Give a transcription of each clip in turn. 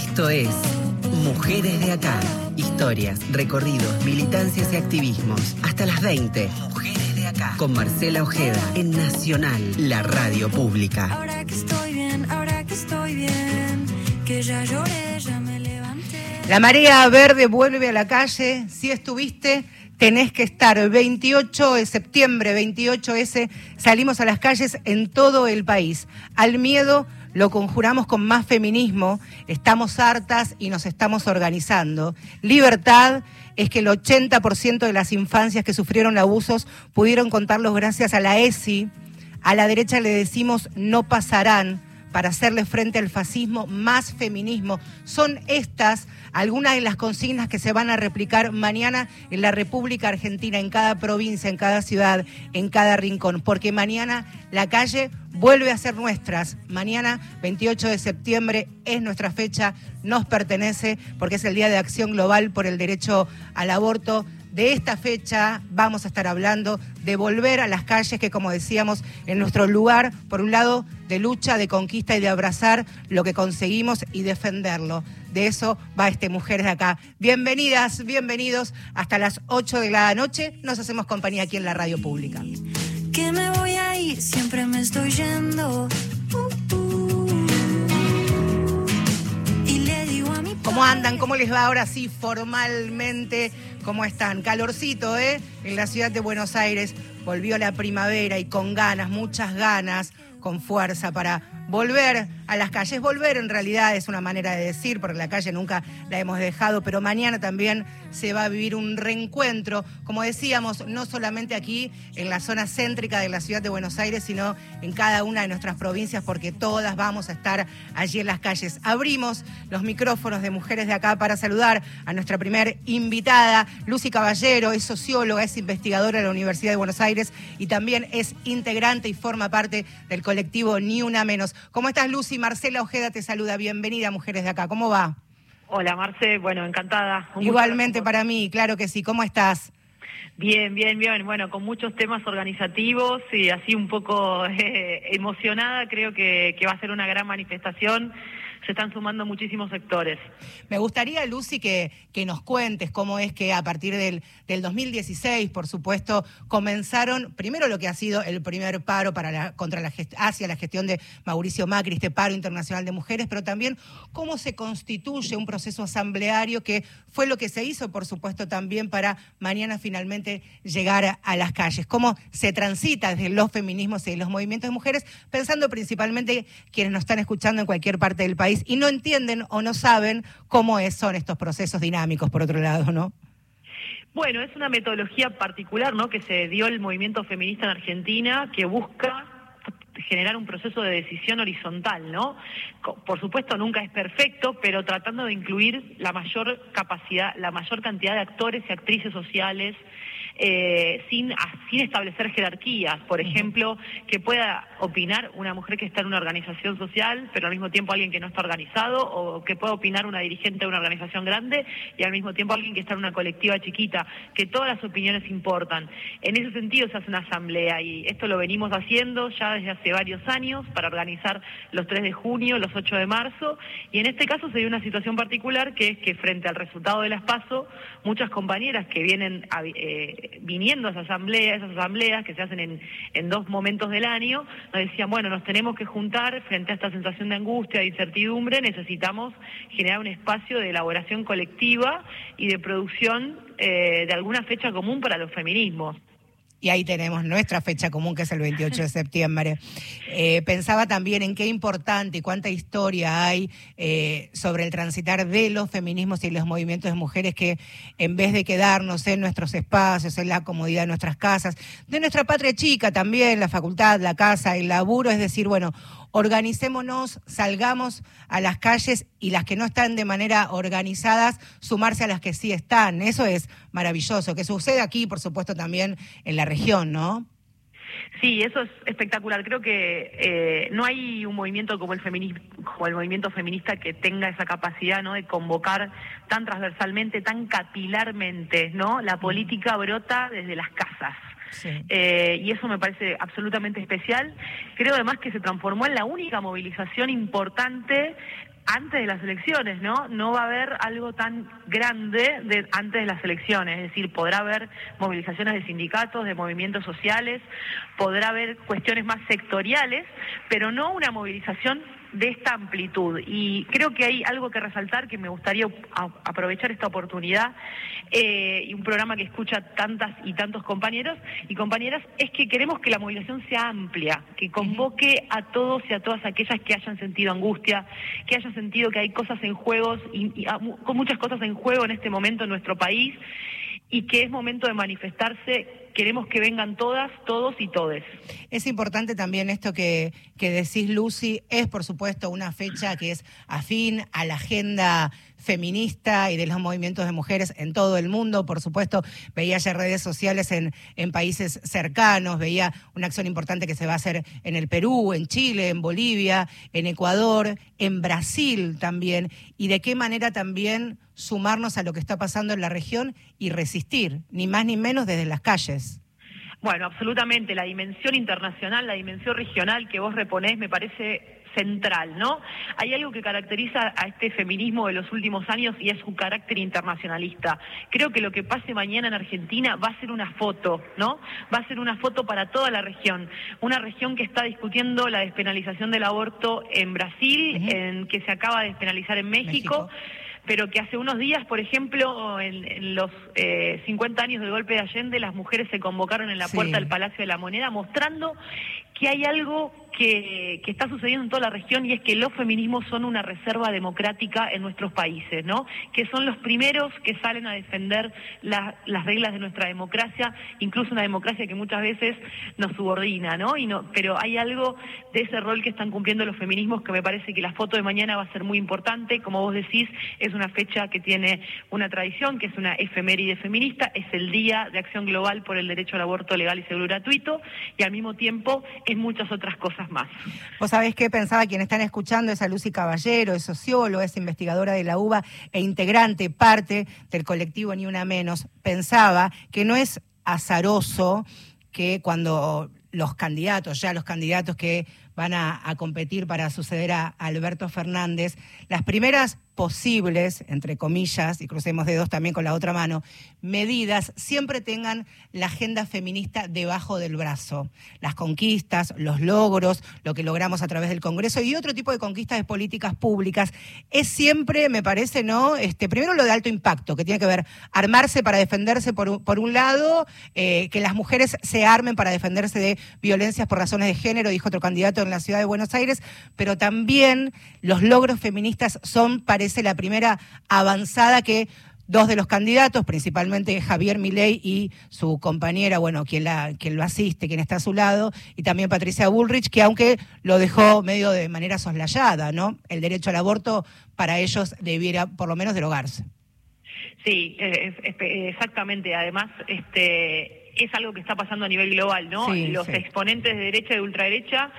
Esto es Mujeres de Acá. Historias, recorridos, militancias y activismos. Hasta las 20. Mujeres de Acá. Con Marcela Ojeda en Nacional, la radio pública. Ahora que estoy bien, ahora que estoy bien, que ya lloré, ya me levanté. La marea verde vuelve a la calle. Si estuviste, tenés que estar. El 28 de septiembre, 28S, salimos a las calles en todo el país. Al miedo lo conjuramos con más feminismo. Estamos hartas y nos estamos organizando. Libertad es que el 80% de las infancias que sufrieron abusos pudieron contarlos gracias a la ESI. A la derecha le decimos no pasarán para hacerle frente al fascismo, más feminismo. Son estas algunas de las consignas que se van a replicar mañana en la República Argentina, en cada provincia, en cada ciudad, en cada rincón, porque mañana la calle vuelve a ser nuestras. Mañana, 28 de septiembre, es nuestra fecha, nos pertenece, porque es el Día de Acción Global por el Derecho al Aborto de esta fecha vamos a estar hablando de volver a las calles, que como decíamos, en nuestro lugar, por un lado, de lucha, de conquista y de abrazar lo que conseguimos y defenderlo. De eso va este Mujeres de Acá. Bienvenidas, bienvenidos. Hasta las 8 de la noche nos hacemos compañía aquí en la radio pública. Que me voy a ir, siempre me estoy yendo. Uh, uh. Andan? ¿Cómo les va ahora sí formalmente? ¿Cómo están? Calorcito, ¿eh? En la ciudad de Buenos Aires volvió la primavera y con ganas, muchas ganas, con fuerza para volver a las calles. Volver en realidad es una manera de decir, porque la calle nunca la hemos dejado, pero mañana también se va a vivir un reencuentro, como decíamos, no solamente aquí en la zona céntrica de la ciudad de Buenos Aires, sino en cada una de nuestras provincias, porque todas vamos a estar allí en las calles. Abrimos los micrófonos de mujeres de acá para saludar a nuestra primer invitada, Lucy Caballero, es socióloga, es investigadora de la Universidad de Buenos Aires y también es integrante y forma parte del colectivo Ni Una Menos. ¿Cómo estás, Lucy? Marcela Ojeda te saluda. Bienvenida, Mujeres de Acá. ¿Cómo va? Hola Marce, bueno, encantada. Un Igualmente para mí, claro que sí. ¿Cómo estás? Bien, bien, bien. Bueno, con muchos temas organizativos y así un poco eh, emocionada. Creo que, que va a ser una gran manifestación. Se están sumando muchísimos sectores. Me gustaría, Lucy, que, que nos cuentes cómo es que a partir del, del 2016, por supuesto, comenzaron primero lo que ha sido el primer paro para la, contra la hacia la gestión de Mauricio Macri, este paro internacional de mujeres, pero también cómo se constituye un proceso asambleario que fue lo que se hizo, por supuesto, también para mañana finalmente llegar a las calles. Cómo se transita desde los feminismos y los movimientos de mujeres, pensando principalmente quienes nos están escuchando en cualquier parte del país y no entienden o no saben cómo son estos procesos dinámicos, por otro lado, ¿no? Bueno, es una metodología particular, ¿no? Que se dio el movimiento feminista en Argentina que busca generar un proceso de decisión horizontal, ¿no? Por supuesto nunca es perfecto, pero tratando de incluir la mayor capacidad, la mayor cantidad de actores y actrices sociales eh, sin, sin establecer jerarquías. Por ejemplo, que pueda opinar una mujer que está en una organización social, pero al mismo tiempo alguien que no está organizado, o que pueda opinar una dirigente de una organización grande y al mismo tiempo alguien que está en una colectiva chiquita, que todas las opiniones importan. En ese sentido se hace una asamblea y esto lo venimos haciendo ya desde hace varios años para organizar los 3 de junio, los 8 de marzo y en este caso se dio una situación particular que es que frente al resultado de las PASO, muchas compañeras que vienen a- eh, viniendo a esa asamblea, esas asambleas que se hacen en, en dos momentos del año, nos decían, bueno, nos tenemos que juntar frente a esta sensación de angustia, de incertidumbre, necesitamos generar un espacio de elaboración colectiva y de producción eh, de alguna fecha común para los feminismos. Y ahí tenemos nuestra fecha común, que es el 28 de septiembre. Eh, pensaba también en qué importante y cuánta historia hay eh, sobre el transitar de los feminismos y los movimientos de mujeres que en vez de quedarnos en nuestros espacios, en la comodidad de nuestras casas, de nuestra patria chica también, la facultad, la casa, el laburo, es decir, bueno, organicémonos, salgamos a las calles y las que no están de manera organizadas, sumarse a las que sí están. Eso es maravilloso, que sucede aquí, por supuesto, también en la región, ¿no? Sí, eso es espectacular. Creo que eh, no hay un movimiento como el, como el movimiento feminista que tenga esa capacidad ¿no? de convocar tan transversalmente, tan capilarmente. ¿no? La política brota desde las casas. Sí. Eh, y eso me parece absolutamente especial. Creo además que se transformó en la única movilización importante antes de las elecciones, ¿no? No va a haber algo tan grande de, antes de las elecciones, es decir, podrá haber movilizaciones de sindicatos, de movimientos sociales, podrá haber cuestiones más sectoriales, pero no una movilización de esta amplitud. Y creo que hay algo que resaltar que me gustaría aprovechar esta oportunidad eh, y un programa que escucha tantas y tantos compañeros y compañeras es que queremos que la movilización sea amplia, que convoque a todos y a todas aquellas que hayan sentido angustia, que hayan sentido que hay cosas en juegos y, con muchas cosas en juego en este momento en nuestro país y que es momento de manifestarse queremos que vengan todas, todos y todes. Es importante también esto que, que decís, Lucy, es por supuesto una fecha que es afín a la agenda feminista y de los movimientos de mujeres en todo el mundo. Por supuesto, veía ya redes sociales en, en países cercanos, veía una acción importante que se va a hacer en el Perú, en Chile, en Bolivia, en Ecuador, en Brasil también, y de qué manera también sumarnos a lo que está pasando en la región y resistir, ni más ni menos desde las calles. Bueno, absolutamente. La dimensión internacional, la dimensión regional que vos reponés me parece central, ¿no? Hay algo que caracteriza a este feminismo de los últimos años y es su carácter internacionalista. Creo que lo que pase mañana en Argentina va a ser una foto, ¿no? Va a ser una foto para toda la región. Una región que está discutiendo la despenalización del aborto en Brasil, en que se acaba de despenalizar en México. pero que hace unos días, por ejemplo, en, los 50 eh, años del golpe de Allende, las mujeres se convocaron en la puerta del Palacio de la Moneda mostrando que hay algo que, está sucediendo en toda la región y es que los feminismos son una reserva democrática en nuestros países, ¿no? Que son los primeros que salen a defender las reglas de nuestra democracia, incluso una democracia que muchas veces nos subordina, ¿no? Y no pero hay algo de ese rol que están cumpliendo los feminismos que me parece que la foto de mañana va a ser muy importante. Como vos decís, es una fecha que tiene una tradición, que es una efeméride feminista, es el Día de Acción Global por el Derecho al Aborto Legal y Seguro Gratuito y al mismo tiempo es muchas otras cosas más. Vos sabés que pensaba quienes están escuchando es a Lucy Caballero, es socióloga, es investigadora de la UBA e integrante, parte del colectivo Ni Una Menos. Pensaba que no es azaroso que cuando los candidatos, ya los candidatos que van a, competir para suceder a Alberto Fernández, las primeras posibles, entre comillas, y crucemos dedos también con la otra mano, medidas siempre tengan la agenda feminista debajo del brazo. Las conquistas, los logros, lo que logramos a través del Congreso y otro tipo de conquistas de políticas públicas. Es siempre, me parece, ¿no? Este, primero lo de alto impacto, que tiene que ver armarse para defenderse por, por un lado, eh, que las mujeres se armen para defenderse de violencias por razones de género, dijo otro candidato en la ciudad de Buenos Aires, pero también los logros feministas son, parece la primera avanzada que dos de los candidatos, principalmente Javier Milei y su compañera, bueno, quien, la, quien lo asiste, quien está a su lado, y también Patricia Bullrich, que aunque lo dejó medio de manera soslayada, ¿no? El derecho al aborto para ellos debiera por lo menos derogarse. Sí, exactamente. Además, este es algo que está pasando a nivel global, ¿no? Los exponentes de derecha y de ultraderecha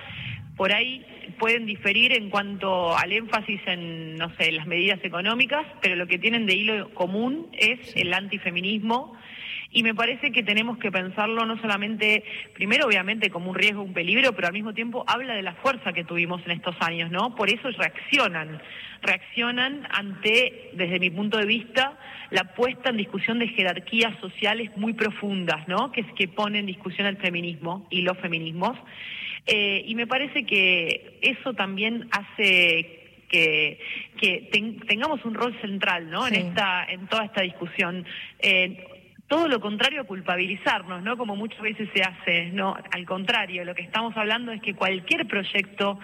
por ahí pueden diferir en cuanto al énfasis en, no sé, las medidas económicas, pero lo que tienen de hilo común es el antifeminismo. Y me parece que tenemos que pensarlo no solamente, primero obviamente como un riesgo, un peligro, pero al mismo tiempo habla de la fuerza que tuvimos en estos años, ¿no? Por eso reaccionan, reaccionan ante, desde mi punto de vista, la puesta en discusión de jerarquías sociales muy profundas, ¿no? Que, que ponen en discusión el feminismo y los feminismos. Eh, y me parece que eso también hace que, tengamos un rol central ¿no? en, esta, en toda esta discusión. Eh, todo lo contrario a culpabilizarnos, ¿no? Como muchas veces se hace, ¿no? Al contrario, lo que estamos hablando es que cualquier proyecto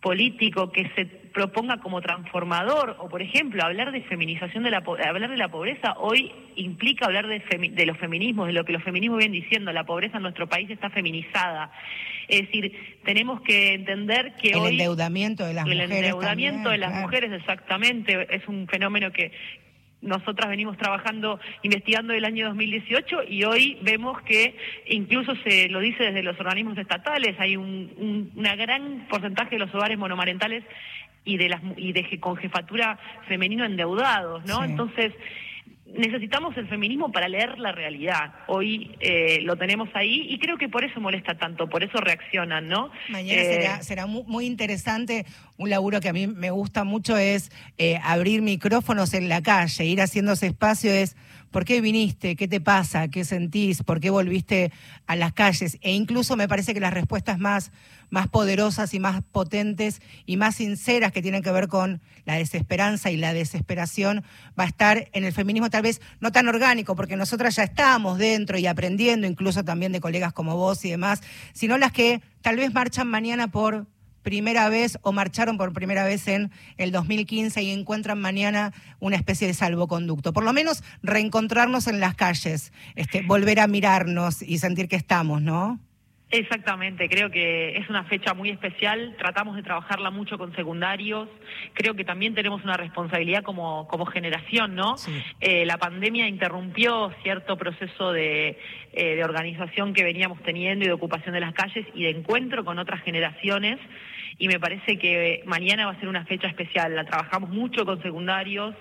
político que se proponga como transformador o por ejemplo hablar de feminización de la hablar de la pobreza hoy implica hablar de, de los feminismos de lo que los feminismos vienen diciendo la pobreza en nuestro país está feminizada. Es decir tenemos que entender que el hoy endeudamiento de las mujeres el endeudamiento de las mujeres exactamente es un fenómeno que nosotras venimos trabajando, investigando el año 2018 y hoy vemos que incluso se lo dice desde los organismos estatales, hay un, una gran porcentaje de los hogares monomarentales y de las y de con jefatura femenino endeudados, ¿no? Entonces necesitamos el feminismo para leer la realidad. Hoy eh, lo tenemos ahí y creo que por eso molesta tanto, por eso reaccionan, ¿no? Mañana será, eh, será muy, interesante un laburo que a mí me gusta mucho es eh, abrir micrófonos en la calle, ir haciendo ese espacio es ¿por qué viniste? ¿Qué te pasa? ¿Qué sentís? ¿Por qué volviste a las calles? E incluso me parece que las respuestas más, más poderosas y más potentes y más sinceras que tienen que ver con la desesperanza y la desesperación va a estar en el feminismo tal vez no tan orgánico, porque nosotras ya estamos dentro y aprendiendo, incluso también de colegas como vos y demás, sino las que tal vez marchan mañana por primera vez o marcharon por primera vez en el 2015 y encuentran mañana una especie de salvoconducto. Por lo menos reencontrarnos en las calles, este, volver a mirarnos y sentir que estamos, ¿no? Exactamente, creo que es una fecha muy especial, tratamos de trabajarla mucho con secundarios, creo que también tenemos una responsabilidad como, como generación, ¿no? Eh, la pandemia interrumpió cierto proceso de, eh, de organización que veníamos teniendo y de ocupación de las calles y de encuentro con otras generaciones y me parece que mañana va a ser una fecha especial. La trabajamos mucho con secundarios,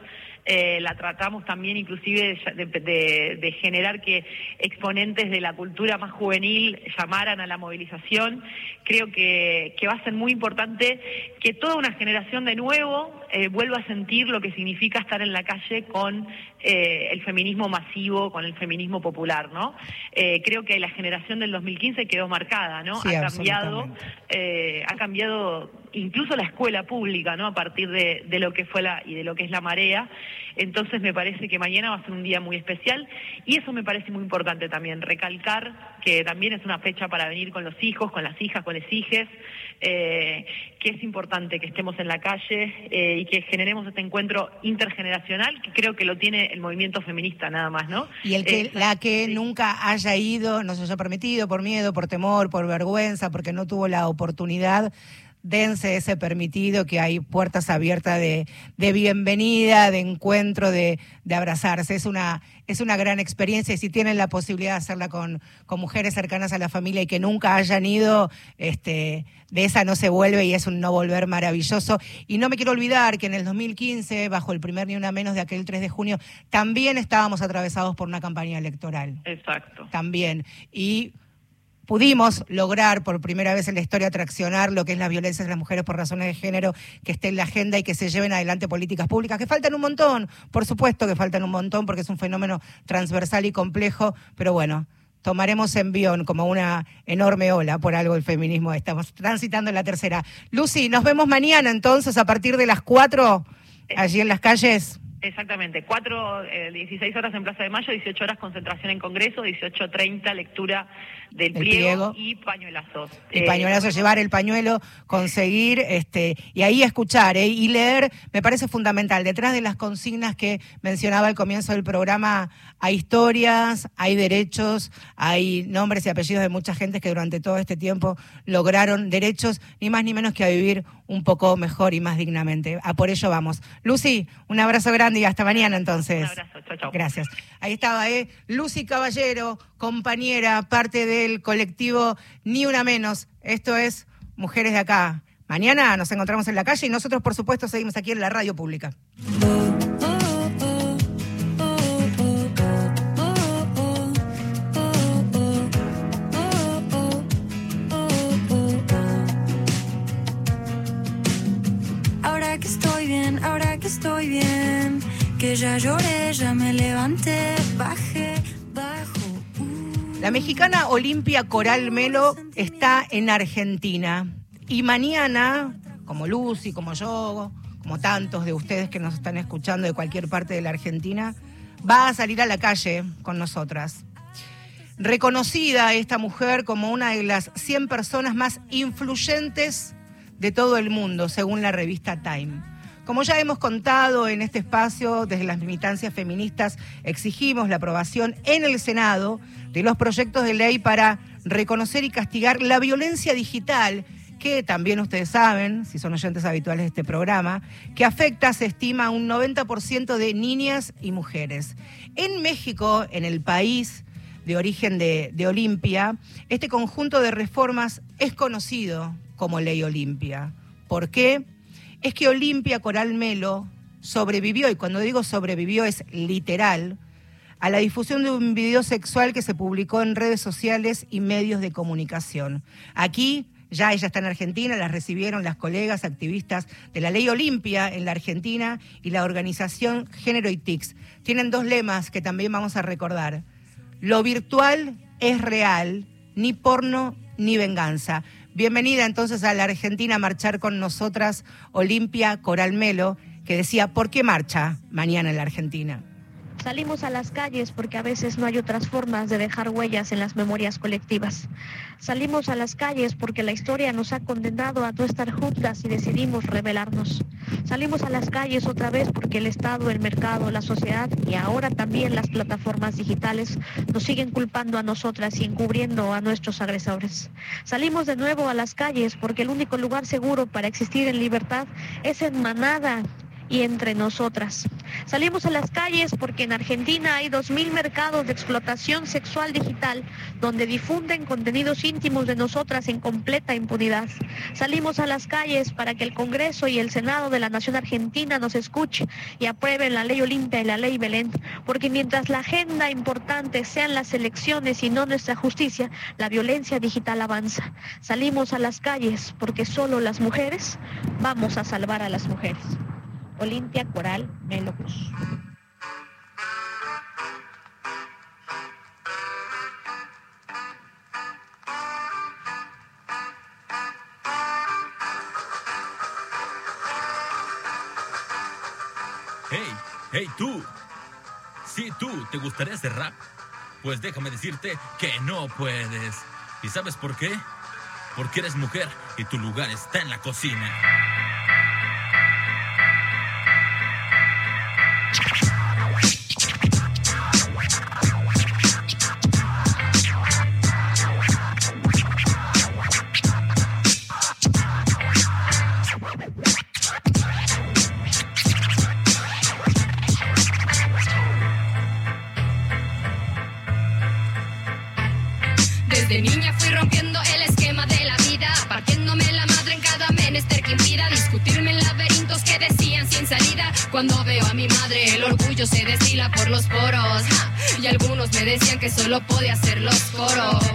eh, la tratamos también inclusive de, generar que exponentes de la cultura más juvenil llamaran a la movilización. Creo que, va a ser muy importante que toda una generación de nuevo eh, vuelva a sentir lo que significa estar en la calle con eh, el feminismo masivo, con el feminismo popular, ¿no? creo que la generación del 2015 quedó marcada, ¿no? ha cambiado, ha cambiado incluso la escuela pública, ¿no? A partir de, de, lo que fue la y de lo que es la marea. Entonces me parece que mañana va a ser un día muy especial y eso me parece muy importante también, recalcar que también es una fecha para venir con los hijos, con las hijas, con los hijes, eh, que es importante que estemos en la calle eh, y que generemos este encuentro intergeneracional, que creo que lo tiene el movimiento feminista nada más, ¿no? Y el que eh, la que nunca haya ido, no se haya permitido por miedo, por temor, por vergüenza, porque no tuvo la oportunidad dense ese permitido, que hay puertas abiertas de, bienvenida, de encuentro, de, abrazarse. Es una, es una gran experiencia y si tienen la posibilidad de hacerla con, con mujeres cercanas a la familia y que nunca hayan ido, este, de esa no se vuelve y es un no volver maravilloso. Y no me quiero olvidar que en el 2015, bajo el primer ni una menos de aquel 3 de junio, también estábamos atravesados por una campaña electoral. Exacto. También. Y pudimos lograr por primera vez en la historia traccionar lo que es la violencia de las mujeres por razones de género, que esté en la agenda y que se lleven adelante políticas públicas, que faltan un montón, por supuesto que faltan un montón porque es un fenómeno transversal y complejo, pero bueno, tomaremos envión como una enorme ola por algo el feminismo. Estamos transitando en la tercera. Lucy, nos vemos mañana entonces a partir de las cuatro allí en las calles. Exactamente, 4, 16 eh, horas en Plaza de Mayo, 18 horas concentración en Congreso, 18.30 lectura del pliego, y pañuelazos. Y eh, pañuelazos, llevar el pañuelo, conseguir, este, y ahí escuchar ¿eh? y leer, me parece fundamental. Detrás de las consignas que mencionaba al comienzo del programa, hay historias, hay derechos, hay nombres y apellidos de mucha gente que durante todo este tiempo lograron derechos, ni más ni menos que a vivir un poco mejor y más dignamente. A por ello vamos. Lucy, un abrazo grande y hasta mañana entonces. Un abrazo, chao, chao. Gracias. Ahí estaba, ¿eh? Lucy Caballero, compañera, parte del colectivo Ni Una Menos. Esto es Mujeres de Acá. Mañana nos encontramos en la calle y nosotros, por supuesto, seguimos aquí en la radio pública. estoy bien, que ya lloré, ya me levanté, bajé. La mexicana Olimpia Coral Melo está en Argentina y mañana, como Lucy, como yo, como tantos de ustedes que nos están escuchando de cualquier parte de la Argentina, va a salir a la calle con nosotras. Reconocida esta mujer como una de las 100 personas más influyentes de todo el mundo, según la revista Time. Como ya hemos contado en este espacio, desde las militancias feministas exigimos la aprobación en el Senado de los proyectos de ley para reconocer y castigar la violencia digital que también ustedes saben, si son oyentes habituales de este programa, que afecta, se estima, un 90% de niñas y mujeres. En México, en el país de origen de, de Olimpia, este conjunto de reformas es conocido como Ley Olimpia. ¿Por qué? Es que Olimpia Coral Melo sobrevivió, y cuando digo sobrevivió es literal, a la difusión de un video sexual que se publicó en redes sociales y medios de comunicación. Aquí Ya ella está en Argentina, la recibieron las colegas activistas de la Ley Olimpia en la Argentina y la organización Género y TICS. Tienen dos lemas que también vamos a recordar. Lo virtual es real, ni porno ni venganza. Bienvenida entonces a la Argentina a marchar con nosotras, Olimpia Coralmelo, que decía, ¿por qué marcha mañana en la Argentina? Salimos a las calles porque a veces no hay otras formas de dejar huellas en las memorias colectivas. Salimos a las calles porque la historia nos ha condenado a no estar juntas y decidimos rebelarnos. Salimos a las calles otra vez porque el Estado, el mercado, la sociedad y ahora también las plataformas digitales nos siguen culpando a nosotras y encubriendo a nuestros agresores. Salimos de nuevo a las calles porque el único lugar seguro para existir en libertad es en manada y entre nosotras. Salimos a las calles porque en Argentina hay 2.000 mercados de explotación sexual digital donde difunden contenidos íntimos de nosotras en completa impunidad. Salimos a las calles para que el Congreso y el Senado de la Nación Argentina nos escuchen y aprueben la ley Olimpia y la ley Belén, porque mientras la agenda importante sean las elecciones y no nuestra justicia, la violencia digital avanza. Salimos a las calles porque solo las mujeres vamos a salvar a las mujeres. Olimpia Coral Melocus. Hey, hey tú. Sí, tú, ¿te gustaría hacer rap? Pues déjame decirte que no puedes. ¿Y sabes por qué? Porque eres mujer y tu lugar está en la cocina. Cuando veo a mi madre, el orgullo se destila por los poros. Y algunos me decían que solo podía hacer los coros.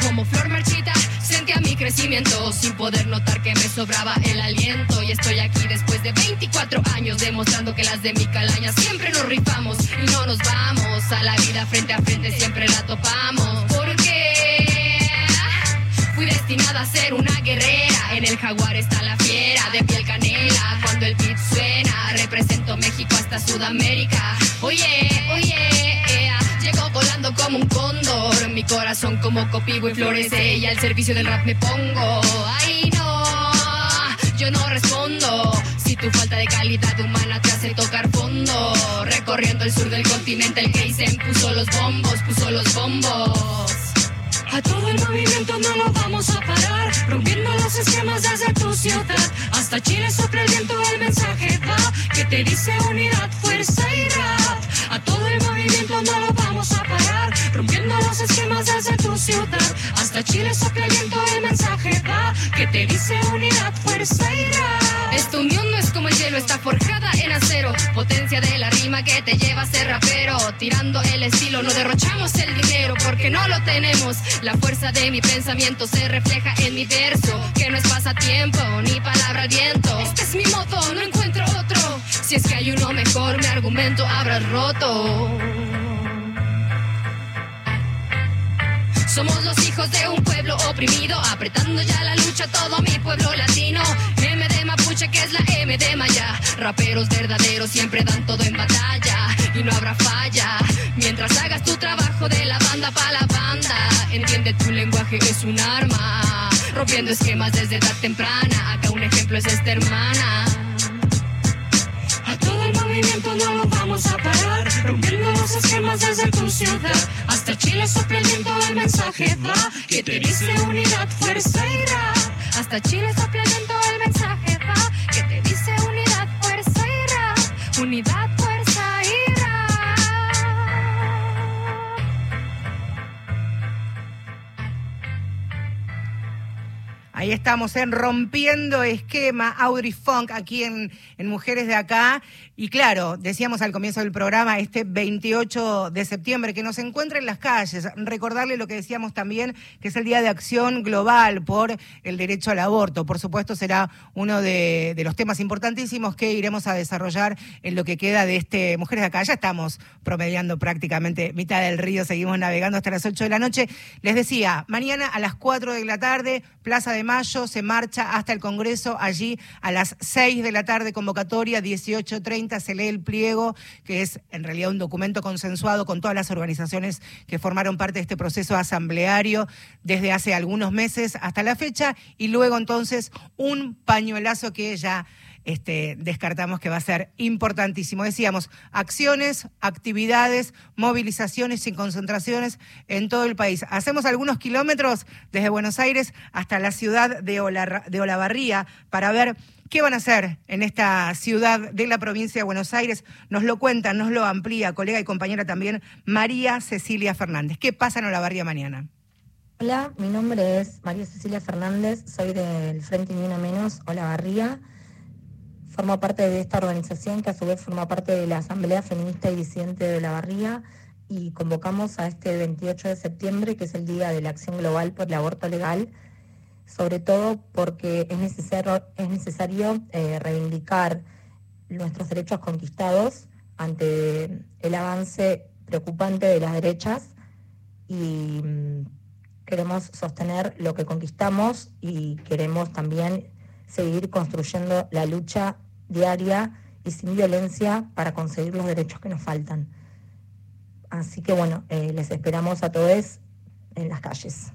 Como flor marchita, sentía mi crecimiento sin poder notar que me sobraba el aliento. Y estoy aquí después de 24 años demostrando que las de mi calaña siempre nos rifamos y no nos vamos. A la vida frente a frente siempre la topamos. Sudamérica. Oye, oye, ea, llego volando como un cóndor. Mi corazón como copigo y florece. Y al servicio del rap me pongo. Ay, no, yo no respondo. Si tu falta de calidad humana te hace tocar fondo. Recorriendo el sur del continente, el Keisen puso los bombos, puso los bombos. A todo el movimiento no lo vamos a parar, rompiendo los esquemas desde tu ciudad. Hasta Chile sopla el viento, el mensaje va, que te dice unidad, fuerza y rap. Todo el movimiento no lo vamos a parar, rompiendo los esquemas desde tu ciudad. Hasta Chile sopla viento, el mensaje va, que te dice unidad, fuerza y rap. Esta unión no es como el hielo, está forjada en acero. Potencia de la rima que te lleva a ser rapero. Tirando el estilo, no derrochamos el dinero porque no lo tenemos. La fuerza de mi pensamiento se refleja en mi verso, que no es pasatiempo ni palabra al viento. Este es mi modo, no encuentro otro. Si es que hay uno mejor, mi argumento habrás roto. Somos los hijos de un pueblo oprimido, apretando ya la lucha todo mi pueblo latino. M de Mapuche, que es la M de Maya. Raperos verdaderos siempre dan todo en batalla y no habrá falla. Mientras hagas tu trabajo de la banda para la banda, entiende tu lenguaje es un arma. Rompiendo esquemas desde edad temprana, acá un ejemplo es esta hermana. No lo vamos a parar, rompiendo los esquemas desde tu ciudad. Hasta Chile sopla el mensaje va, que te dice unidad, fuerza. Hasta Chile sopla el mensaje va, que te dice unidad, fuerza. Unidad, Ahí estamos en Rompiendo Esquema, Audrey Funk, aquí en, Mujeres de Acá. Y claro, decíamos al comienzo del programa, este 28 de septiembre, que nos encuentra en las calles. Recordarle lo que decíamos también, que es el Día de Acción Global por el Derecho al Aborto. Por supuesto, será uno de, de los temas importantísimos que iremos a desarrollar en lo que queda de este Mujeres de Acá. Ya estamos promediando prácticamente mitad del río, seguimos navegando hasta las 8 de la noche. Les decía, mañana a las 4 de la tarde, Plaza de mayo se marcha hasta el Congreso, allí a las 6 de la tarde convocatoria, 18.30 se lee el pliego, que es en realidad un documento consensuado con todas las organizaciones que formaron parte de este proceso asambleario desde hace algunos meses hasta la fecha, y luego entonces un pañuelazo que ya este, descartamos que va a ser importantísimo. Decíamos, acciones, actividades, movilizaciones y concentraciones en todo el país. Hacemos algunos kilómetros desde Buenos Aires hasta la ciudad de, de Olavarría para ver ¿Qué van a hacer en esta ciudad de la provincia de Buenos Aires? Nos lo cuenta, nos lo amplía, colega y compañera también, María Cecilia Fernández. ¿Qué pasa en Olavarría mañana? Hola, mi nombre es María Cecilia Fernández, soy del Frente Ni Menos Olavarría forma parte de esta organización que a su vez forma parte de la Asamblea Feminista y Disidente de la Barría y convocamos a este 28 de septiembre, que es el Día de la Acción Global por el Aborto Legal, sobre todo porque es necesario, es necesario eh, reivindicar nuestros derechos conquistados ante el avance preocupante de las derechas y mm, queremos sostener lo que conquistamos y queremos también seguir construyendo la lucha diaria y sin violencia para conseguir los derechos que nos faltan. Así que bueno, eh, les esperamos a todos en las calles.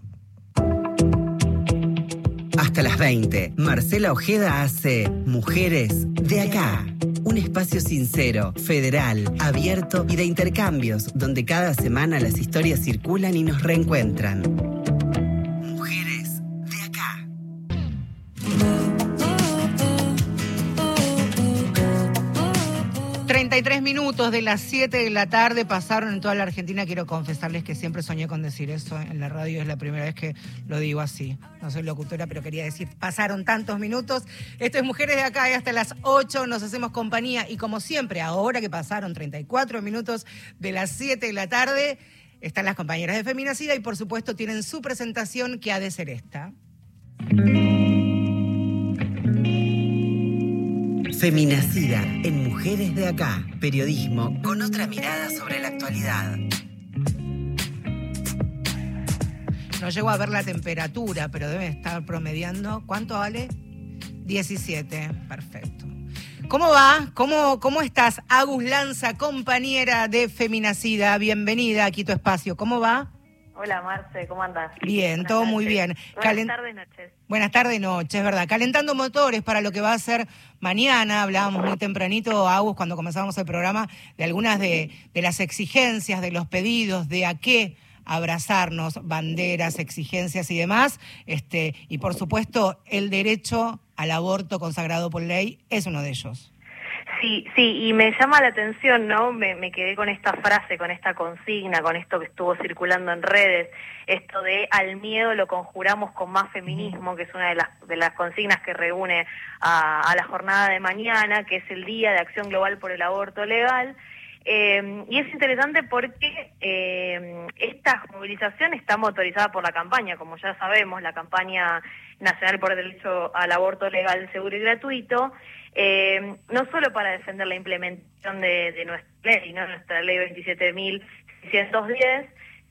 Hasta las 20, Marcela Ojeda hace Mujeres de acá. Un espacio sincero, federal, abierto y de intercambios, donde cada semana las historias circulan y nos reencuentran. 33 minutos de las 7 de la tarde pasaron en toda la Argentina. Quiero confesarles que siempre soñé con decir eso en la radio. Es la primera vez que lo digo así. No soy locutora, pero quería decir, pasaron tantos minutos. Esto es Mujeres de Acá y hasta las 8 nos hacemos compañía. Y como siempre, ahora que pasaron 34 minutos de las 7 de la tarde, están las compañeras de Feminacida y por supuesto tienen su presentación que ha de ser esta. Feminacida en Mujeres de Acá. Periodismo con otra mirada sobre la actualidad. No llego a ver la temperatura, pero debe estar promediando. ¿Cuánto vale? 17. Perfecto. ¿Cómo va? ¿Cómo, ¿Cómo estás? Agus Lanza, compañera de Feminacida. Bienvenida aquí tu espacio. ¿Cómo va? Hola Marce, ¿cómo andas? Bien, todo muy bien. Buenas tardes, noches. Buenas tardes, noches, es verdad. Calentando motores para lo que va a ser mañana. Hablábamos muy tempranito, Agus, cuando comenzamos el programa, de algunas de, de las exigencias, de los pedidos, de a qué abrazarnos, banderas, exigencias y demás. Este, y por supuesto, el derecho al aborto consagrado por ley es uno de ellos. Sí, sí, y me llama la atención, ¿no? Me, quedé con esta frase, con esta consigna, con esto que estuvo circulando en redes, esto de al miedo lo conjuramos con más feminismo, que es una de las, de las consignas que reúne a, la jornada de mañana, que es el Día de Acción Global por el Aborto Legal. Eh, y es interesante porque eh, esta movilización está motorizada por la campaña, como ya sabemos, la campaña nacional por el derecho al aborto legal, seguro y gratuito, eh, no solo para defender la implementación de, nuestra ley, ¿no? nuestra ley 27.610,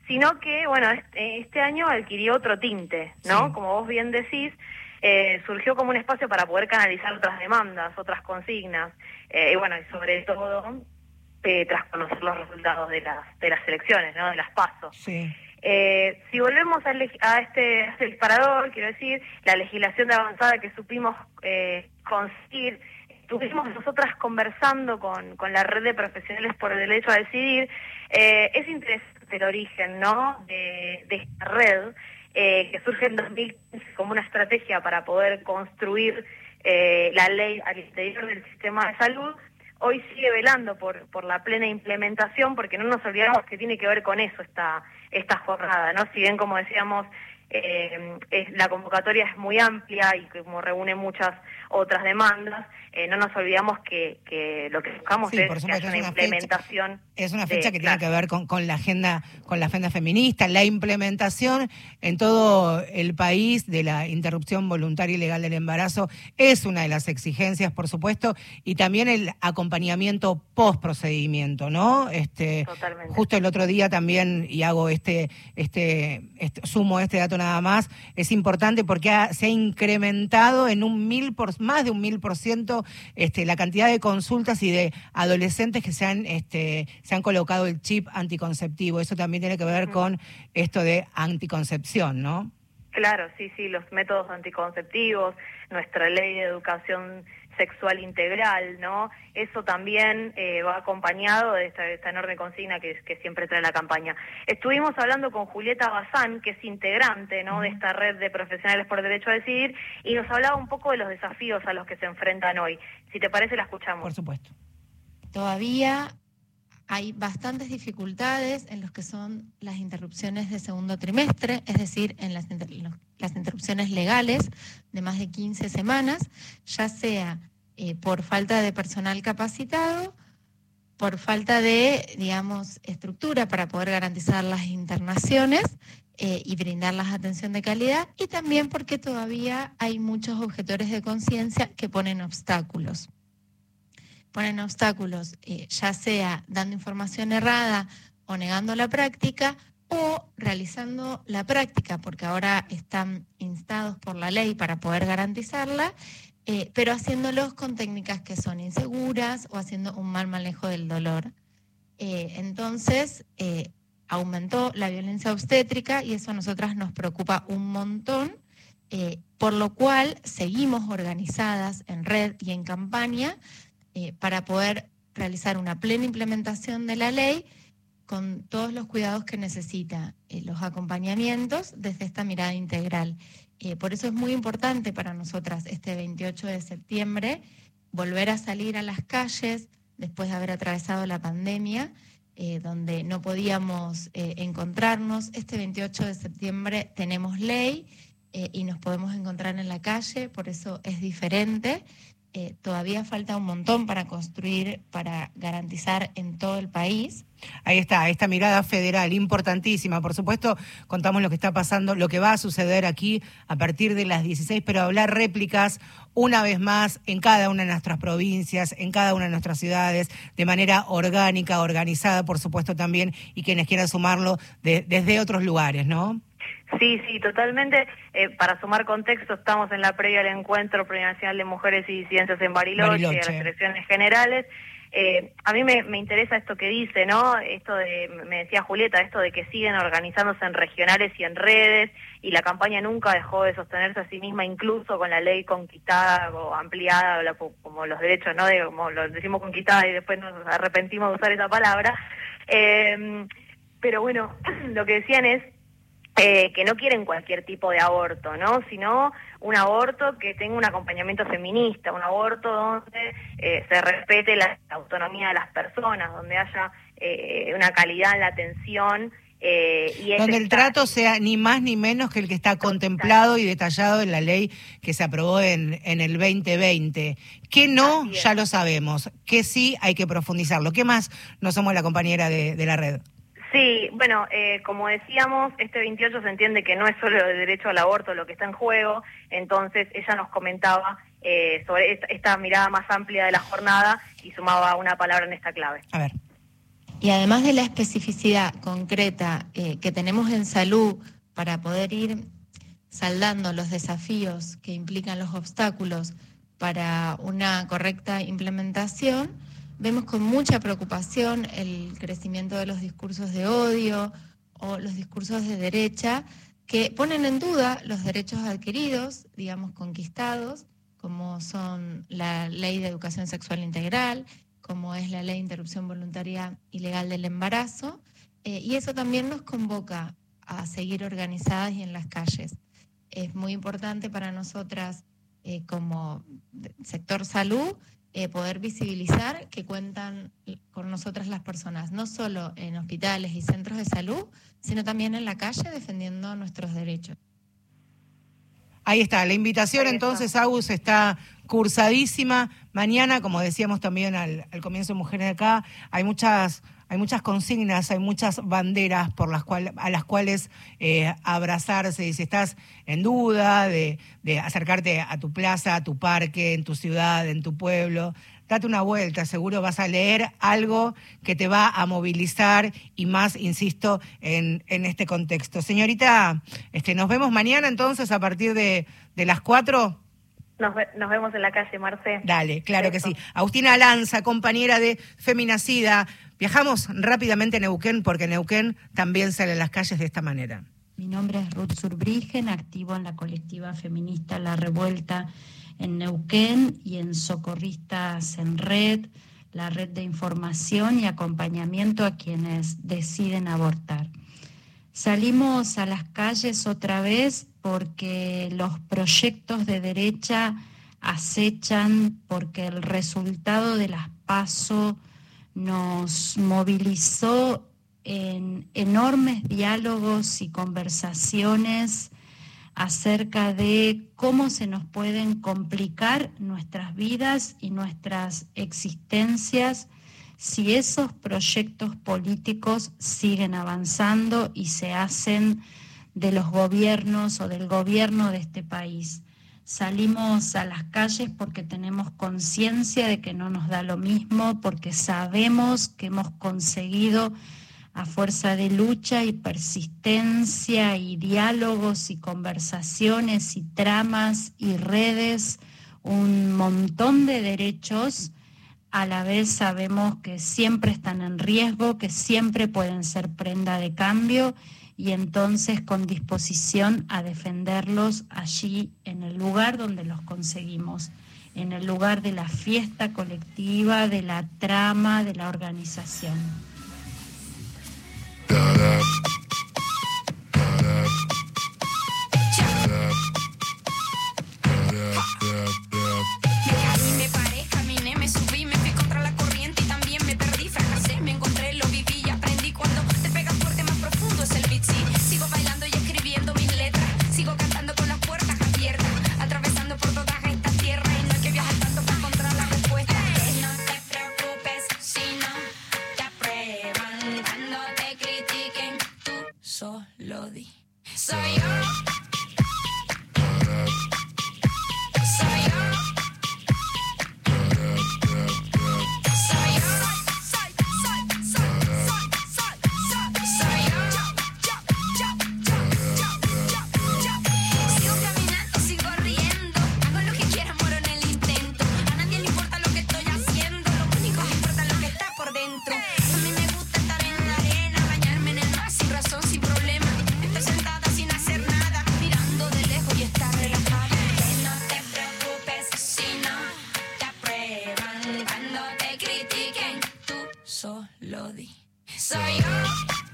sino que, bueno, este, este, año adquirió otro tinte, ¿no? Como vos bien decís, eh, surgió como un espacio para poder canalizar otras demandas, otras consignas, eh, y bueno, y sobre todo eh, tras conocer los resultados de las, de las elecciones, ¿no? De las pasos. Sí. Eh, si volvemos a, a, este, a, este, disparador, quiero decir, la legislación de avanzada que supimos eh, conseguir, estuvimos nosotras conversando con, con la red de profesionales por el derecho a decidir, eh, es interesante el origen ¿no? de, de esta red eh, que surge en 2015 como una estrategia para poder construir eh, la ley al interior del sistema de salud hoy sigue velando por, por la plena implementación, porque no nos olvidamos que tiene que ver con eso esta, esta jornada, ¿no? Si bien, como decíamos, eh, es, la convocatoria es muy amplia y como reúne muchas otras demandas, eh, no nos olvidamos que, que lo que buscamos Sí, es por que haya una fecha- implementación. Es una de- fecha que tiene que ver con, con la agenda con la agenda feminista, la implementación en todo el país de la interrupción voluntaria y legal del embarazo es una de las exigencias, por supuesto, y también el acompañamiento post procedimiento, ¿no? Este, Totalmente. justo el otro día también y hago este este, este- sumo este dato nada más. Es importante porque ha- se ha incrementado en un mil por más de un mil por ciento este, la cantidad de consultas y de adolescentes que se han este, se han colocado el chip anticonceptivo. Eso también tiene que ver con esto de anticoncepción no Claro, sí, sí, los métodos anticonceptivos, nuestra ley de educación sexual integral, ¿no? Eso también eh, va acompañado de esta, esta enorme consigna que, que siempre trae la campaña. Estuvimos hablando con Julieta Bazán, que es integrante, ¿no? De esta red de profesionales por derecho a decidir, y nos hablaba un poco de los desafíos a los que se enfrentan hoy. Si te parece, la escuchamos. por supuesto Todavía hay bastantes dificultades en los que son las interrupciones de segundo trimestre, es decir, en las, las interrupciones legales de más de 15 semanas, ya sea eh, por falta de personal capacitado, por falta de, digamos, estructura para poder garantizar las internaciones eh, y brindarlas atención de calidad, y también porque todavía hay muchos objetores de conciencia que ponen obstáculos. Ponen obstáculos, eh, ya sea dando información errada o negando la práctica o realizando la práctica, porque ahora están instados por la ley para poder garantizarla, eh, pero haciéndolos con técnicas que son inseguras o haciendo un mal manejo del dolor. Eh, entonces, eh, aumentó la violencia obstétrica y eso a nosotras nos preocupa un montón, por lo cual seguimos organizadas en red y en campaña para poder realizar una plena implementación de la ley con todos los cuidados que necesita, los acompañamientos desde esta mirada integral. Eh, por eso es muy importante para nosotras este 28 de septiembre volver a salir a las calles después de haber atravesado la pandemia, eh, donde no podíamos eh, encontrarnos. Este 28 de septiembre tenemos ley y nos podemos encontrar en la calle, por eso es diferente. Eh, todavía falta un montón para construir, para garantizar en todo el país. Ahí está, esta mirada federal importantísima. Por supuesto, contamos lo que está pasando, lo que va a suceder aquí a partir de las 16, pero hablar réplicas una vez más en cada una de nuestras provincias, en cada una de nuestras ciudades, de manera orgánica, organizada, por supuesto también, y quienes quieran sumarlo de- desde otros lugares, ¿no? Sí, sí, totalmente. Eh, para sumar contexto, estamos en la previa del encuentro Plurinacional de Mujeres y Disidencias en Bariloche, Bariloche. a las elecciones generales. Eh, a mí me, me interesa esto que dice, ¿no? Esto de, me decía Julieta, esto de que siguen organizándose en regionales y en redes, y la campaña nunca dejó de sostenerse a sí misma, incluso con la ley conquistada o ampliada, o la- como los derechos, ¿no? De, como lo decimos conquistada y después nos arrepentimos de usar esa palabra. Eh, pero bueno, lo que decían es eh, que no quieren cualquier tipo de aborto, ¿no? Sino un aborto que tenga un acompañamiento feminista, un aborto donde eh, se respete la autonomía de las personas, donde haya eh, una calidad en la atención. eh, y Donde el trato sea ni más ni menos que el que está contemplado y detallado en la ley que se aprobó en, en el 2020. Que no, ya lo sabemos. Que sí, hay que profundizarlo. ¿Qué más no somos la compañera de, de la red? Sí, bueno, eh, como decíamos, este 28 se entiende que no es solo el derecho al aborto lo que está en juego, entonces ella nos comentaba eh, sobre esta, esta mirada más amplia de la jornada y sumaba una palabra en esta clave. A ver. Y además de la especificidad concreta eh, que tenemos en salud para poder ir saldando los desafíos que implican los obstáculos para una correcta implementación, vemos con mucha preocupación el crecimiento de los discursos de odio o los discursos de derecha que ponen en duda los derechos adquiridos, digamos, conquistados, como son la ley de educación sexual integral, como es la ley de interrupción voluntaria y legal del embarazo, eh, y eso también nos convoca a seguir organizadas y en las calles. Es muy importante para nosotras eh, como sector salud eh, poder visibilizar que cuentan con nosotras las personas, no solo en hospitales y centros de salud, sino también en la calle defendiendo nuestros derechos. Ahí está, la invitación entonces, Agus, está cursadísima. Mañana, como decíamos también al, al comienzo de Mujeres de Acá, hay muchas hay muchas consignas, hay muchas banderas por las cual, a las cuales eh, abrazarse. Y si estás en duda de, acercarte a tu plaza, a tu parque, en tu ciudad, en tu pueblo, date una vuelta, seguro vas a leer algo que te va a movilizar y más, insisto, en, en este contexto. Señorita, este, nos vemos mañana entonces a partir de, de las 4. Nos, ve- nos vemos en la calle, Marce. Dale, claro que sí. Agustina Lanza, compañera de Feminacida. Viajamos rápidamente a Neuquén porque Neuquén también sale a las calles de esta manera. Mi nombre es Ruth Surbrigen, activo en la colectiva feminista La Revuelta en Neuquén y en Socorristas en Red, la red de información y acompañamiento a quienes deciden abortar. Salimos a las calles otra vez porque los proyectos de derecha acechan, porque el resultado de las PASO nos movilizó en enormes diálogos y conversaciones acerca de cómo se nos pueden complicar nuestras vidas y nuestras existencias si esos proyectos políticos siguen avanzando y se hacen de los gobiernos o del gobierno de este país. Salimos a las calles porque tenemos conciencia de que no nos da lo mismo, porque sabemos que hemos conseguido a fuerza de lucha y persistencia y diálogos y conversaciones y tramas y redes un montón de derechos, a la vez sabemos que siempre están en riesgo, que siempre pueden ser prenda de cambio y entonces con disposición a defenderlos allí en el lugar donde los conseguimos, en el lugar de la fiesta colectiva, de la trama, de la organización. Solo di. Soy yo.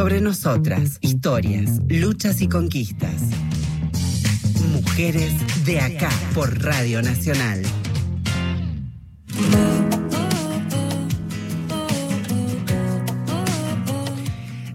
Sobre nosotras, historias, luchas y conquistas. Mujeres de acá por Radio Nacional.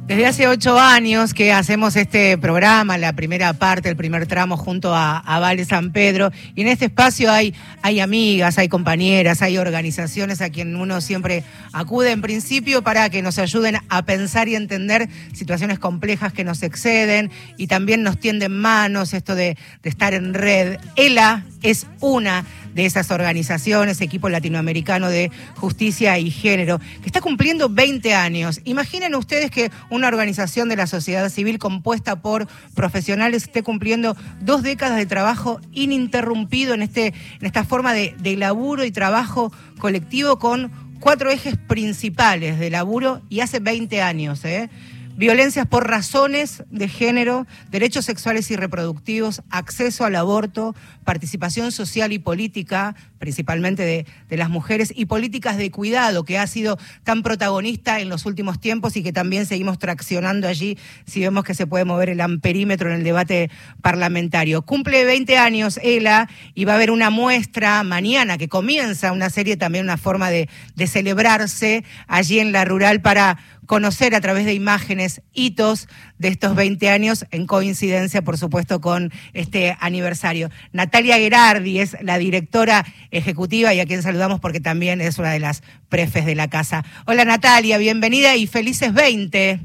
Desde hace ocho años que hacemos este programa, la primera parte, el primer tramo junto a, a Vale San Pedro, y en este espacio hay, hay amigas, hay compañeras, hay organizaciones a quien uno siempre acude en principio para que nos ayuden a pensar y entender situaciones complejas que nos exceden y también nos tienden manos esto de, estar en red. ELA es una de esas organizaciones, equipo latinoamericano de justicia y género, que está cumpliendo 20 años. Imaginen ustedes que una organización de la sociedad civil compuesta por profesionales esté cumpliendo dos décadas de trabajo ininterrumpido en, este, en esta de, de laburo y trabajo colectivo con cuatro ejes principales de laburo y hace 20 años. ¿eh? Violencias por razones de género, derechos sexuales y reproductivos, acceso al aborto, participación social y política, principalmente de, de, las mujeres, y políticas de cuidado, que ha sido tan protagonista en los últimos tiempos y que también seguimos traccionando allí si vemos que se puede mover el amperímetro en el debate parlamentario. Cumple 20 años ELA y va a haber una muestra mañana que comienza una serie, también una forma de, de celebrarse allí en la rural para conocer a través de imágenes hitos de estos 20 años, en coincidencia, por supuesto, con este aniversario. Natalia Gerardi es la directora ejecutiva y a quien saludamos porque también es una de las prefes de la casa. Hola Natalia, bienvenida y felices 20.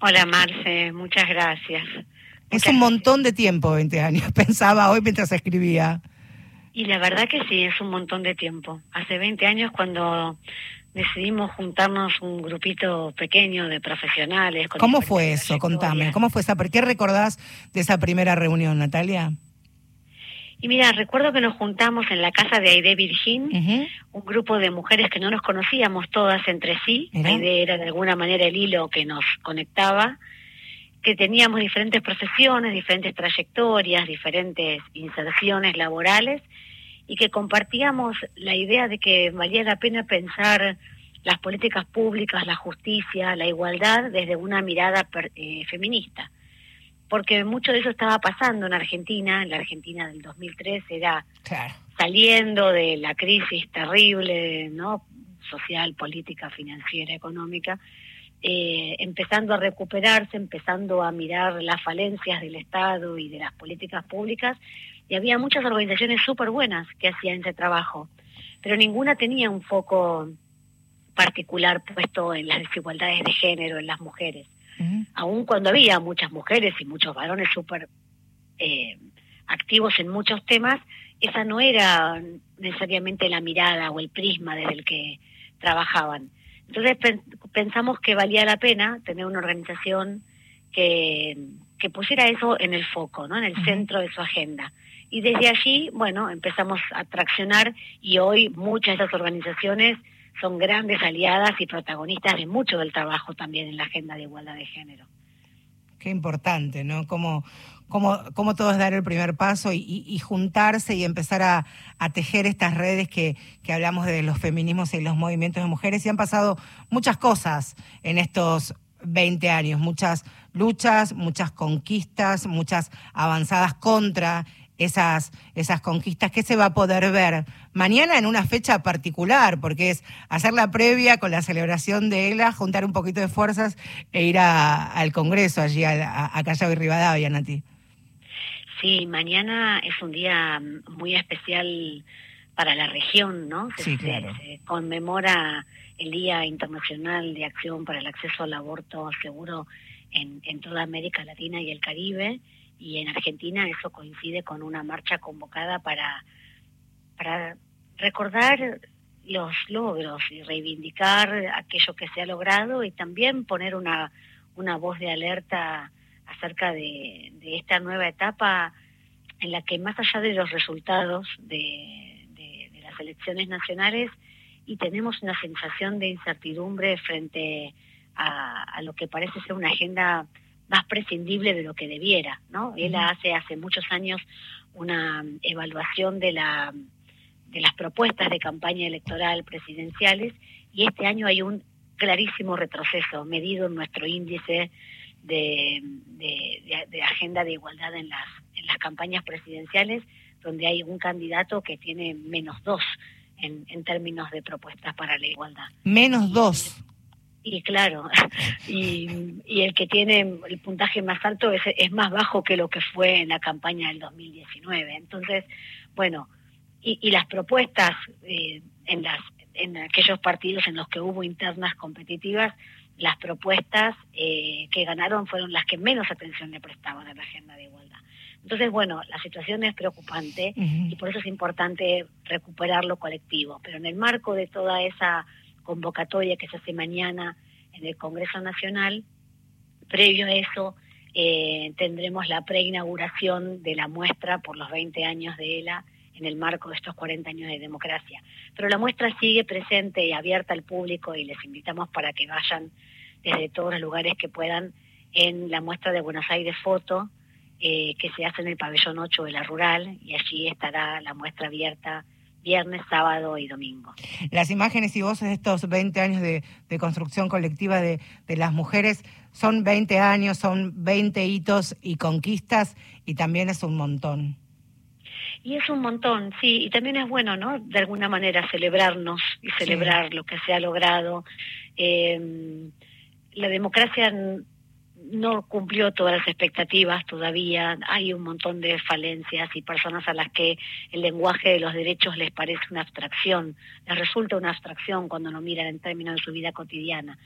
Hola Marce, muchas gracias. Es un montón de tiempo, 20 años, pensaba hoy mientras escribía. Y la verdad que sí, es un montón de tiempo. Hace 20 años cuando decidimos juntarnos un grupito pequeño de profesionales. ¿Cómo fue eso? Contame, ¿cómo fue esa? ¿Por qué recordás de esa primera reunión, Natalia? Y mira, recuerdo que nos juntamos en la casa de Aide Virgin, uh -huh. un grupo de mujeres que no nos conocíamos todas entre sí. Aide era de alguna manera el hilo que nos conectaba, que teníamos diferentes profesiones, diferentes trayectorias, diferentes inserciones laborales y que compartíamos la idea de que valía la pena pensar las políticas públicas, la justicia, la igualdad desde una mirada eh, feminista. Porque mucho de eso estaba pasando en Argentina, en la Argentina del 2003 era claro. saliendo de la crisis terrible, ¿no? social, política, financiera, económica, eh, empezando a recuperarse, empezando a mirar las falencias del Estado y de las políticas públicas, y había muchas organizaciones súper buenas que hacían ese trabajo, pero ninguna tenía un foco particular puesto en las desigualdades de género en las mujeres. Uh -huh. Aun cuando había muchas mujeres y muchos varones súper eh, activos en muchos temas, esa no era necesariamente la mirada o el prisma desde el que trabajaban. Entonces pensamos que valía la pena tener una organización que, que pusiera eso en el foco, ¿no? en el uh -huh. centro de su agenda. Y desde allí, bueno, empezamos a traccionar y hoy muchas de esas organizaciones son grandes aliadas y protagonistas de mucho del trabajo también en la agenda de igualdad de género. Qué importante, ¿no? Cómo, cómo, cómo todos dar el primer paso y juntarse y empezar a, a, tejer estas redes que, que hablamos de los feminismos y los movimientos de mujeres. Y han pasado muchas cosas en estos 20 años, muchas luchas, muchas conquistas, muchas avanzadas contra esas, esas conquistas, ¿qué se va a poder ver mañana en una fecha particular? Porque es hacer la previa con la celebración de ELA, juntar un poquito de fuerzas e ir a, al Congreso, allí a, a Callao y Rivadavia, Nati. Sí, mañana es un día muy especial para la región, ¿no? Se, sí, claro. se, se conmemora el Día Internacional de Acción para el Acceso al Aborto Seguro en, en toda América Latina y el Caribe y en Argentina eso coincide con una marcha convocada para, para recordar los logros y reivindicar aquello que se ha logrado y también poner una, una voz de alerta acerca de, esta nueva etapa en la que más allá de los resultados de, las elecciones nacionales y tenemos una sensación de incertidumbre frente a lo que parece ser una agenda más prescindible de lo que debiera, ¿no? Él hace hace muchos años una evaluación de la de las propuestas de campaña electoral presidenciales y este año hay un clarísimo retroceso medido en nuestro índice de, de, de, de agenda de igualdad en las en las campañas presidenciales donde hay un candidato que tiene menos dos en, en términos de propuestas para la igualdad. Menos dos. Y claro, y, y el que tiene el puntaje más alto es, es más bajo que lo que fue en la campaña del 2019. Entonces, bueno, y, y las propuestas eh, en las en aquellos partidos en los que hubo internas competitivas, las propuestas eh, que ganaron fueron las que menos atención le prestaban a la agenda de igualdad. Entonces, bueno, la situación es preocupante y por eso es importante recuperar lo colectivo. Pero en el marco de toda esa convocatoria que se hace mañana en el Congreso Nacional, previo a eso eh, tendremos la preinauguración de la muestra por los 20 años de ELA en el marco de estos 40 años de democracia. Pero la muestra sigue presente y abierta al público y les invitamos para que vayan desde todos los lugares que puedan en la muestra de Buenos Aires Foto, eh, que se hace en el pabellón 8 de la Rural, y allí estará la muestra abierta viernes, sábado y domingo. Las imágenes y voces de estos 20 años de, de construcción colectiva de, de, las mujeres son 20 años, son 20 hitos y conquistas y también es un montón. Y es un montón, sí, y también es bueno, ¿no? De alguna manera celebrarnos y celebrar sí. lo que se ha logrado. Eh, la democracia no cumplió todas las expectativas todavía, hay un montón de falencias y personas a las que el lenguaje de los derechos les parece una abstracción, les resulta una abstracción cuando lo miran en términos de su vida cotidiana.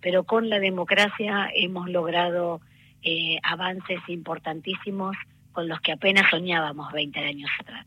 Pero, con la democracia hemos logrado eh, avances importantísimos con los que apenas soñábamos 20 años atrás.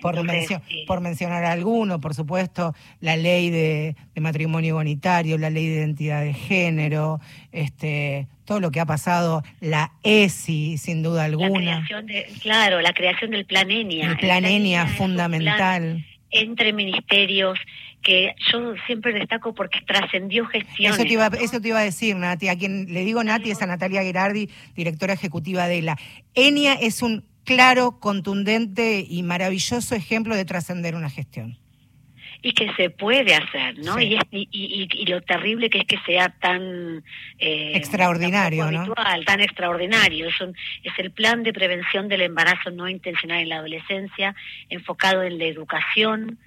Por, Entonces, mencio eh, por, mencionar alguno, por supuesto, la ley de, de, matrimonio igualitario, la ley de identidad de género, este, todo lo que ha pasado, la ESI, sin duda alguna. La de, claro, la creación del plan ENIA. El plan el ENIA, ENIA fundamental. Plan entre ministerios, que yo siempre destaco porque trascendió gestiones. Eso te, iba, eso te iba a decir, Nati. A quien le digo Nati es a Natalia Gerardi, directora ejecutiva de la. ENIA es un claro, contundente y maravilloso ejemplo de trascender una gestión. Y que se puede hacer, ¿no? Sí. Y, es, y, y, y, lo terrible que es que sea tan... Eh, extraordinario, tan ¿no? Habitual, tan extraordinario. Es, un, es el plan de prevención del embarazo no intencional en la adolescencia, enfocado en la educación,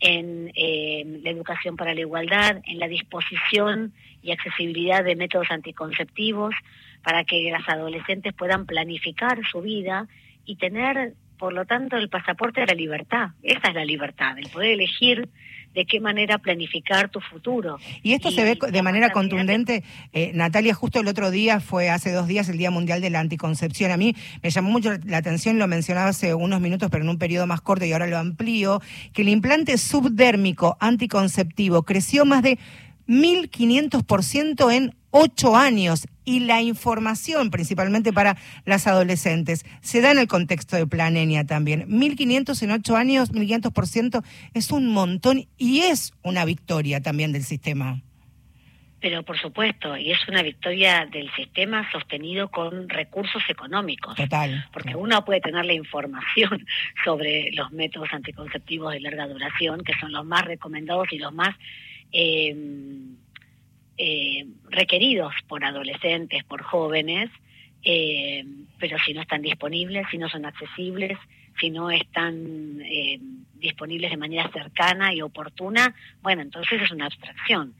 en eh, la educación para la igualdad, en la disposición y accesibilidad de métodos anticonceptivos, para que las adolescentes puedan planificar su vida y tener, por lo tanto, el pasaporte de la libertad. Esa es la libertad, el poder elegir de qué manera planificar tu futuro. Y esto y, se ve de manera contundente. Eh, Natalia, justo el otro día fue, hace dos días, el Día Mundial de la Anticoncepción. A mí me llamó mucho la atención, lo mencionaba hace unos minutos, pero en un periodo más corto y ahora lo amplío, que el implante subdérmico anticonceptivo creció más de 1.500% en ocho años y la información, principalmente para las adolescentes, se da en el contexto de Planenia también. 1.500 en ocho años, 1.500% es un montón y es una victoria también del sistema. Pero por supuesto, y es una victoria del sistema sostenido con recursos económicos. Total. Porque uno puede tener la información sobre los métodos anticonceptivos de larga duración, que son los más recomendados y los más... Eh, eh, requeridos por adolescentes, por jóvenes, eh, pero si no están disponibles, si no son accesibles, si no están eh, disponibles de manera cercana y oportuna, bueno, entonces es una abstracción.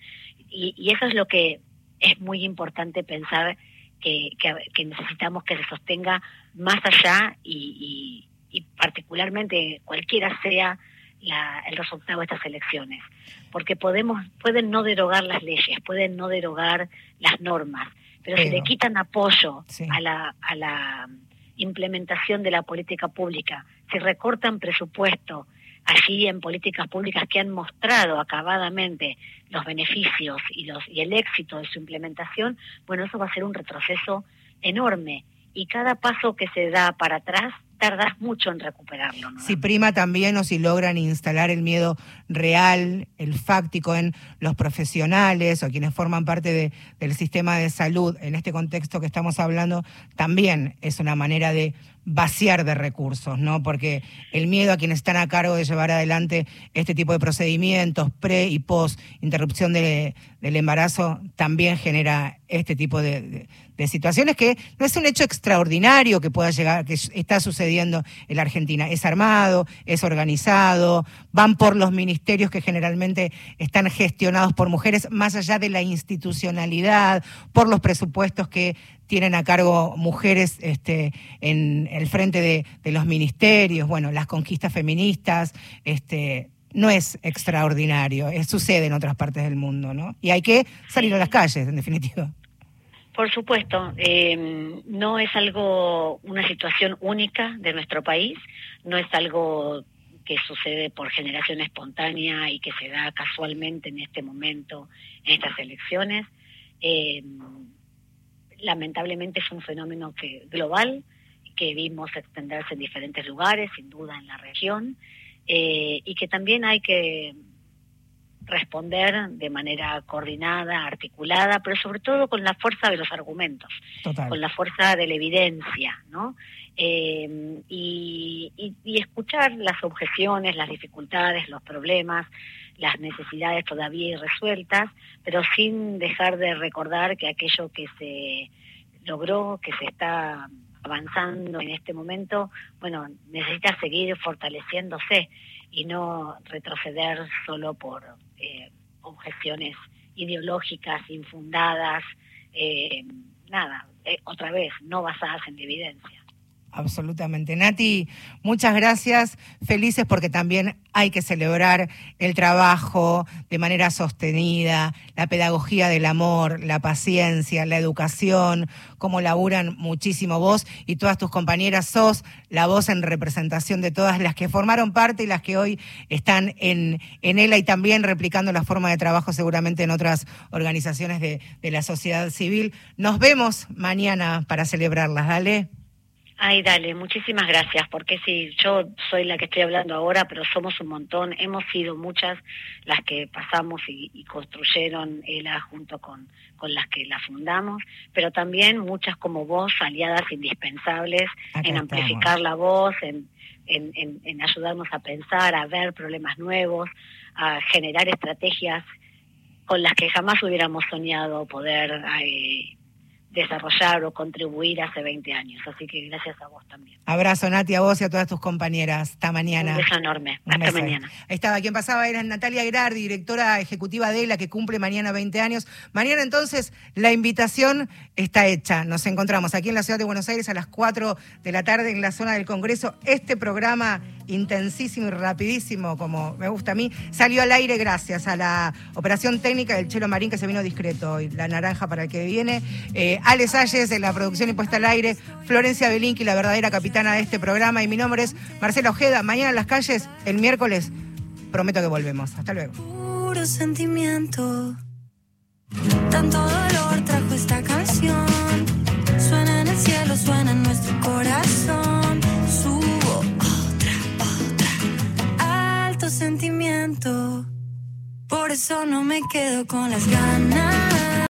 Y, y eso es lo que es muy importante pensar que, que, necesitamos que se sostenga más allá y, y particularmente cualquiera sea la, el resultado de estas elecciones, porque podemos, pueden no derogar las leyes, pueden no derogar las normas, pero, pero si le quitan apoyo sí. a, la, a la implementación de la política pública, si recortan presupuesto allí en políticas públicas que han mostrado acabadamente los beneficios y, los, y el éxito de su implementación, bueno, eso va a ser un retroceso enorme. Y cada paso que se da para atrás tardas mucho en recuperarlo. ¿no? Si prima también o si logran instalar el miedo real, el fáctico en los profesionales o quienes forman parte de, del sistema de salud, en este contexto que estamos hablando, también es una manera de vaciar de recursos, ¿no? Porque el miedo a quienes están a cargo de llevar adelante este tipo de procedimientos pre y post interrupción de- del embarazo también genera este tipo de- de situaciones que no es un hecho extraordinario que pueda llegar, que está sucediendo en la Argentina. Es armado, es organizado, van por los ministerios que generalmente están gestionados por mujeres, más allá de la institucionalidad, por los presupuestos que tienen a cargo mujeres este, en el frente de, de los ministerios, bueno, las conquistas feministas, este, no es extraordinario, es- sucede en otras partes del mundo, ¿no? Y hay que salir a las calles, en definitiva. Por supuesto, eh, no es algo, una situación única de nuestro país, no es algo que sucede por generación espontánea y que se da casualmente en este momento, en estas elecciones. Eh, lamentablemente es un fenómeno que, global que vimos extenderse en diferentes lugares, sin duda en la región, eh, y que también hay que responder de manera coordinada, articulada, pero sobre todo con la fuerza de los argumentos, Total. con la fuerza de la evidencia, ¿no? Eh, y, y- y escuchar las objeciones, las dificultades, los problemas, las necesidades todavía irresueltas, pero sin dejar de recordar que aquello que se logró, que se está avanzando en este momento, bueno, necesita seguir fortaleciéndose y no retroceder solo por eh, objeciones ideológicas infundadas, eh, nada, eh, otra vez, no basadas en evidencia. Absolutamente. Nati, muchas gracias. Felices porque también hay que celebrar el trabajo de manera sostenida, la pedagogía del amor, la paciencia, la educación, cómo laburan muchísimo vos y todas tus compañeras. Sos la voz en representación de todas las que formaron parte y las que hoy están en, en ELA y también replicando la forma de trabajo seguramente en otras organizaciones de, de la sociedad civil. Nos vemos mañana para celebrarlas. Dale. Ay, dale, muchísimas gracias, porque sí, yo soy la que estoy hablando ahora, pero somos un montón, hemos sido muchas las que pasamos y, y construyeron ELA junto con, con las que la fundamos, pero también muchas como vos, aliadas indispensables Acá en amplificar la voz, en, en, en- en ayudarnos a pensar, a ver problemas nuevos, a generar estrategias con las que jamás hubiéramos soñado poder eh, desarrollar o contribuir hace 20 años. Así que gracias a vos también. Abrazo, Nati, a vos y a todas tus compañeras. Hasta mañana. Un beso enorme. Un Hasta beso. mañana. Ahí estaba, quien pasaba era Natalia Girardi, directora ejecutiva de la que cumple mañana 20 años. Mañana entonces la invitación está hecha. Nos encontramos aquí en la ciudad de Buenos Aires a las 4 de la tarde en la zona del Congreso. Este programa intensísimo y rapidísimo, como me gusta a mí, salió al aire gracias a la operación técnica del Chelo Marín que se vino discreto hoy, la naranja para el que viene. Eh, Ale Salles en la producción y puesta al aire, Florencia Belinqui, la verdadera capitana de este programa, y mi nombre es Marcela Ojeda. Mañana en las calles, el miércoles, prometo que volvemos. Hasta luego. puro sentimiento. Tanto dolor trajo esta canción. Suena en el cielo, suena en nuestro corazón. Subo otra, otra. Alto sentimiento. Por eso no me quedo con las ganas.